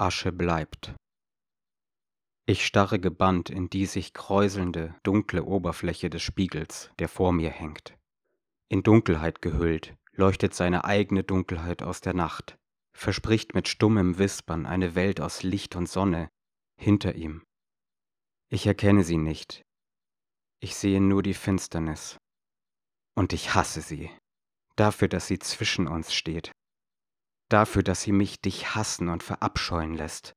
Asche bleibt. Ich starre gebannt in die sich kräuselnde, dunkle Oberfläche des Spiegels, der vor mir hängt. In Dunkelheit gehüllt, leuchtet seine eigene Dunkelheit aus der Nacht, verspricht mit stummem Wispern eine Welt aus Licht und Sonne hinter ihm. Ich erkenne sie nicht. Ich sehe nur die Finsternis. Und ich hasse sie, dafür, dass sie zwischen uns steht, dafür, dass sie mich dich hassen und verabscheuen lässt.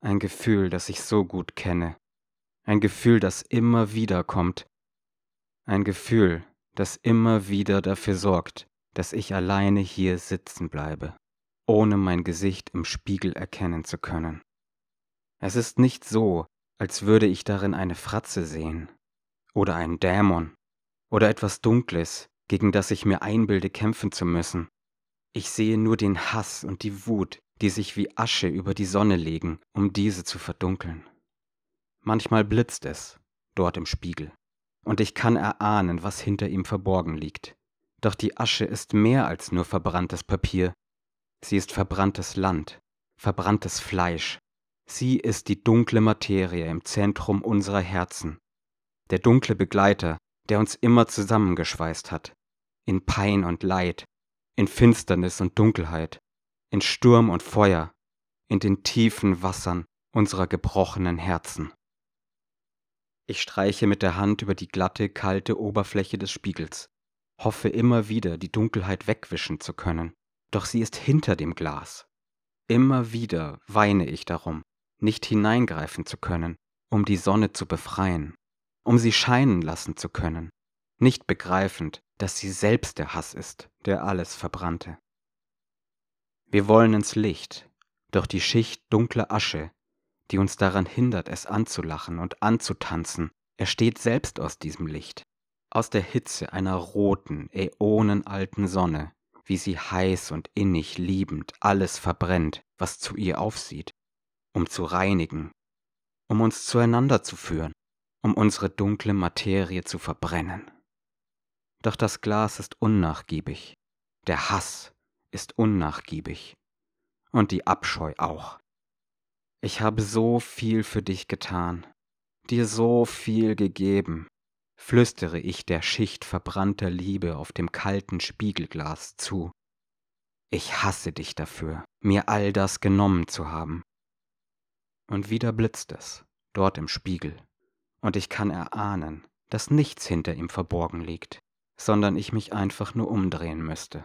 Ein Gefühl, das ich so gut kenne. Ein Gefühl, das immer wieder kommt. Ein Gefühl, das immer wieder dafür sorgt, dass ich alleine hier sitzen bleibe, ohne mein Gesicht im Spiegel erkennen zu können. Es ist nicht so, als würde ich darin eine Fratze sehen oder einen Dämon oder etwas Dunkles, gegen das ich mir einbilde kämpfen zu müssen. Ich sehe nur den Hass und die Wut, die sich wie Asche über die Sonne legen, um diese zu verdunkeln. Manchmal blitzt es, dort im Spiegel, und ich kann erahnen, was hinter ihm verborgen liegt. Doch die Asche ist mehr als nur verbranntes Papier. Sie ist verbranntes Land, verbranntes Fleisch. Sie ist die dunkle Materie im Zentrum unserer Herzen, der dunkle Begleiter, der uns immer zusammengeschweißt hat, in Pein und Leid, in Finsternis und Dunkelheit, in Sturm und Feuer, in den tiefen Wassern unserer gebrochenen Herzen. Ich streiche mit der Hand über die glatte, kalte Oberfläche des Spiegels, hoffe immer wieder, die Dunkelheit wegwischen zu können, doch sie ist hinter dem Glas. Immer wieder weine ich darum, nicht hineingreifen zu können, um die Sonne zu befreien, um sie scheinen lassen zu können, nicht begreifend, dass sie selbst der Hass ist, der alles verbrannte. Wir wollen ins Licht, doch die Schicht dunkler Asche, die uns daran hindert, es anzulachen und anzutanzen, ersteht selbst aus diesem Licht, aus der Hitze einer roten, äonenalten Sonne, wie sie heiß und innig liebend alles verbrennt, was zu ihr aufsieht, um zu reinigen, um uns zueinander zu führen, um unsere dunkle Materie zu verbrennen. Doch das Glas ist unnachgiebig, der Hass ist unnachgiebig und die Abscheu auch. Ich habe so viel für dich getan, dir so viel gegeben, flüstere ich der Schicht verbrannter Liebe auf dem kalten Spiegelglas zu. Ich hasse dich dafür, mir all das genommen zu haben. Und wieder blitzt es, dort im Spiegel, und ich kann erahnen, dass nichts hinter ihm verborgen liegt sondern ich mich einfach nur umdrehen müsste.